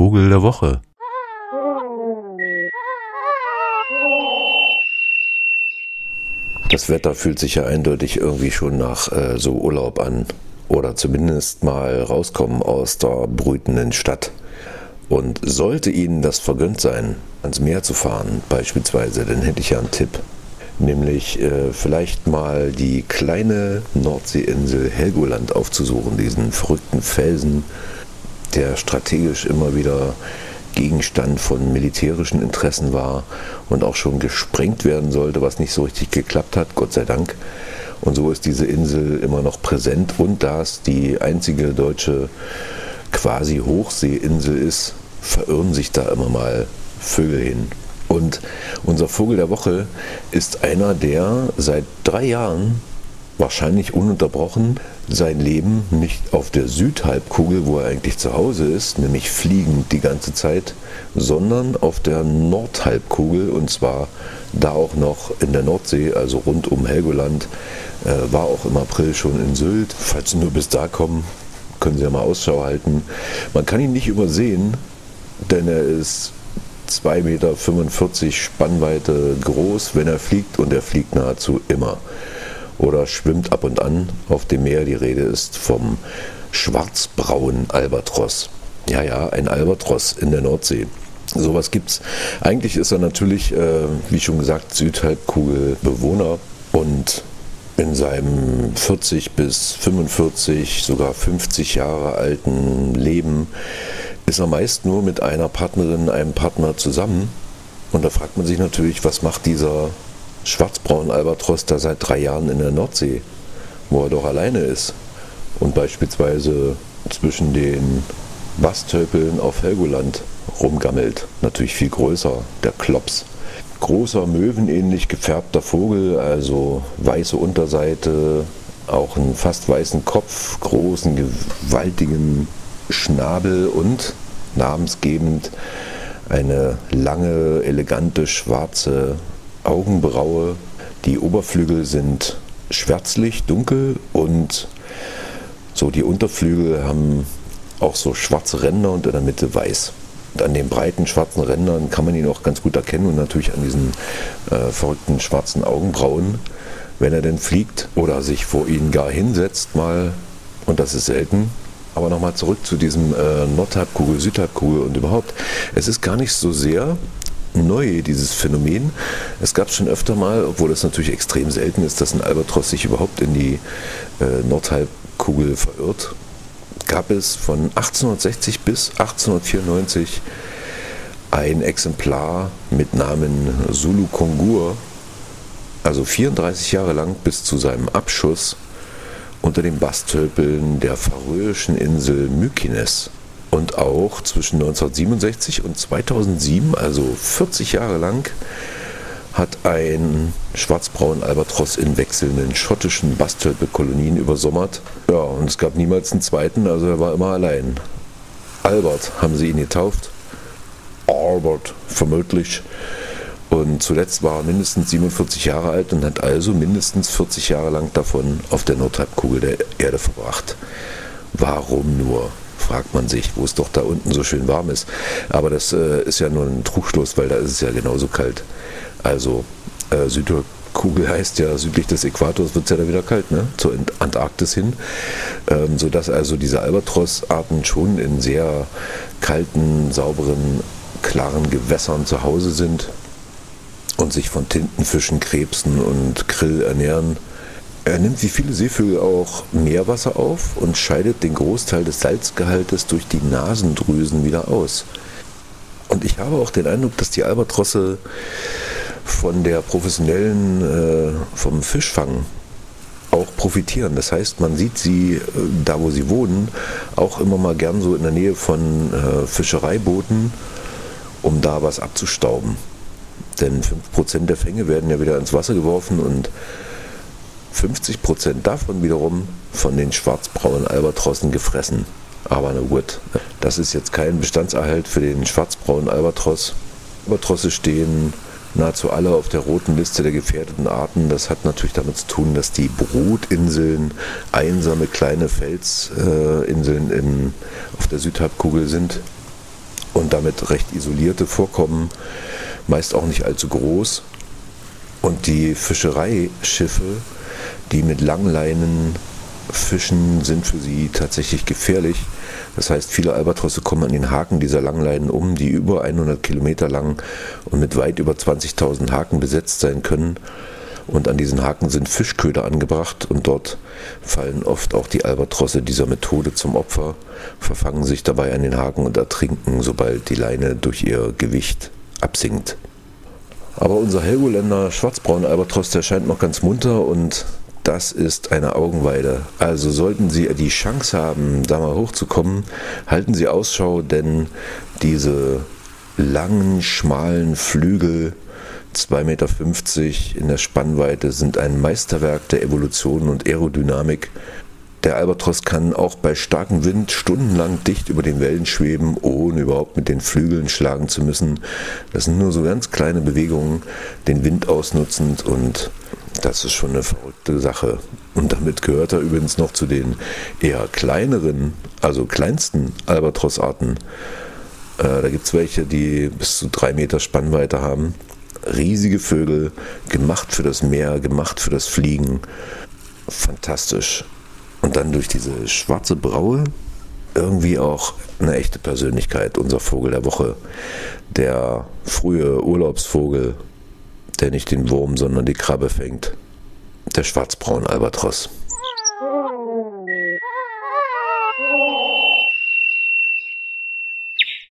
Vogel der Woche. Das Wetter fühlt sich ja eindeutig irgendwie schon nach äh, so Urlaub an. Oder zumindest mal rauskommen aus der brütenden Stadt. Und sollte Ihnen das vergönnt sein, ans Meer zu fahren, beispielsweise, dann hätte ich ja einen Tipp. Nämlich äh, vielleicht mal die kleine Nordseeinsel Helgoland aufzusuchen, diesen verrückten Felsen, der strategisch immer wieder Gegenstand von militärischen Interessen war und auch schon gesprengt werden sollte, was nicht so richtig geklappt hat, Gott sei Dank. Und so ist diese Insel immer noch präsent und da es die einzige deutsche quasi Hochseeinsel ist, verirren sich da immer mal Vögel hin. Und unser Vogel der Woche ist einer, der seit drei Jahren wahrscheinlich ununterbrochen sein Leben nicht auf der Südhalbkugel, wo er eigentlich zu Hause ist, nämlich fliegend die ganze Zeit, sondern auf der Nordhalbkugel und zwar da auch noch in der Nordsee, also rund um Helgoland, äh, war auch im April schon in Sylt. Falls Sie nur bis da kommen, können Sie ja mal Ausschau halten. Man kann ihn nicht übersehen, denn er ist 2,45 Meter Spannweite groß, wenn er fliegt und er fliegt nahezu immer oder schwimmt ab und an auf dem Meer. Die Rede ist vom schwarzbraunen Albatros. Ja, ja, ein Albatros in der Nordsee. Sowas gibt's. Eigentlich ist er natürlich, äh, wie schon gesagt, Südhalbkugelbewohner und in seinem 40 bis 45, sogar 50 Jahre alten Leben ist er meist nur mit einer Partnerin, einem Partner zusammen. Und da fragt man sich natürlich, was macht dieser schwarzbraunen Albatros da seit drei Jahren in der Nordsee, wo er doch alleine ist und beispielsweise zwischen den Bastöpeln auf Helgoland rumgammelt. Natürlich viel größer, der Klops. Großer möwenähnlich gefärbter Vogel, also weiße Unterseite, auch einen fast weißen Kopf, großen, gewaltigen Schnabel und namensgebend eine lange, elegante, schwarze Augenbraue. Die Oberflügel sind schwärzlich, dunkel und so die Unterflügel haben auch so schwarze Ränder und in der Mitte weiß. Und an den breiten schwarzen Rändern kann man ihn auch ganz gut erkennen und natürlich an diesen äh, verrückten schwarzen Augenbrauen, wenn er denn fliegt oder sich vor ihnen gar hinsetzt mal, und das ist selten. Aber nochmal zurück zu diesem äh, Nordhalbkugel, Südhalbkugel und überhaupt. Es ist gar nicht so sehr neu, dieses Phänomen. Es gab schon öfter mal, obwohl es natürlich extrem selten ist, dass ein Albatros sich überhaupt in die äh, Nordhalbkugel verirrt, gab es von 1860 bis 1894 ein Exemplar mit Namen Zulu Kongur, also 34 Jahre lang bis zu seinem Abschuss unter den Bastölpeln der färöischen Insel Mykines und auch zwischen 1967 und 2007, also 40 Jahre lang, hat ein schwarzbraunen Albatros in wechselnden schottischen Bastölpe-Kolonien übersommert. Ja, und es gab niemals einen zweiten, also er war immer allein. Albert haben sie ihn getauft. Albert, vermutlich. Und zuletzt war er mindestens 47 Jahre alt und hat also mindestens 40 Jahre lang davon auf der Nordhalbkugel der Erde verbracht. Warum nur? Fragt man sich, wo es doch da unten so schön warm ist. Aber das äh, ist ja nur ein Trugschluss, weil da ist es ja genauso kalt. Also äh, Südkugel heißt ja, südlich des Äquators wird es ja da wieder kalt, ne? zur Antarktis hin. Ähm, sodass also diese Albatros-Arten schon in sehr kalten, sauberen, klaren Gewässern zu Hause sind und sich von Tintenfischen, Krebsen und Krill ernähren. Er nimmt wie viele Seevögel auch Meerwasser auf und scheidet den Großteil des Salzgehaltes durch die Nasendrüsen wieder aus. Und ich habe auch den Eindruck, dass die Albatrosse von der professionellen, äh, vom Fischfang auch profitieren. Das heißt, man sieht sie äh, da, wo sie wohnen, auch immer mal gern so in der Nähe von äh, Fischereibooten, um da was abzustauben. Denn 5% der Fänge werden ja wieder ins Wasser geworfen und 50 Prozent davon wiederum von den schwarzbraunen Albatrossen gefressen. Aber na gut, das ist jetzt kein Bestandserhalt für den schwarzbraunen Albatros. Albatrosse stehen nahezu alle auf der roten Liste der gefährdeten Arten. Das hat natürlich damit zu tun, dass die Brutinseln einsame kleine Felsinseln in, auf der Südhalbkugel sind und damit recht isolierte Vorkommen, meist auch nicht allzu groß. Und die Fischereischiffe, die mit Langleinen fischen, sind für sie tatsächlich gefährlich. Das heißt, viele Albatrosse kommen an den Haken dieser Langleinen um, die über 100 Kilometer lang und mit weit über 20.000 Haken besetzt sein können. Und an diesen Haken sind Fischköder angebracht und dort fallen oft auch die Albatrosse dieser Methode zum Opfer, verfangen sich dabei an den Haken und ertrinken, sobald die Leine durch ihr Gewicht absinkt. Aber unser Helgoländer schwarzbraun Albatros, der scheint noch ganz munter und das ist eine Augenweide. Also sollten Sie die Chance haben, da mal hochzukommen, halten Sie Ausschau, denn diese langen, schmalen Flügel 2,50 Meter in der Spannweite sind ein Meisterwerk der Evolution und Aerodynamik. Der Albatros kann auch bei starkem Wind stundenlang dicht über den Wellen schweben, ohne überhaupt mit den Flügeln schlagen zu müssen. Das sind nur so ganz kleine Bewegungen, den Wind ausnutzend und das ist schon eine verrückte Sache. Und damit gehört er übrigens noch zu den eher kleineren, also kleinsten Albatrossarten. Äh, da gibt es welche, die bis zu drei Meter Spannweite haben riesige Vögel, gemacht für das Meer, gemacht für das Fliegen. Fantastisch. Und dann durch diese schwarze Braue irgendwie auch eine echte Persönlichkeit, unser Vogel der Woche. Der frühe Urlaubsvogel, der nicht den Wurm, sondern die Krabbe fängt. Der schwarzbraun Albatros.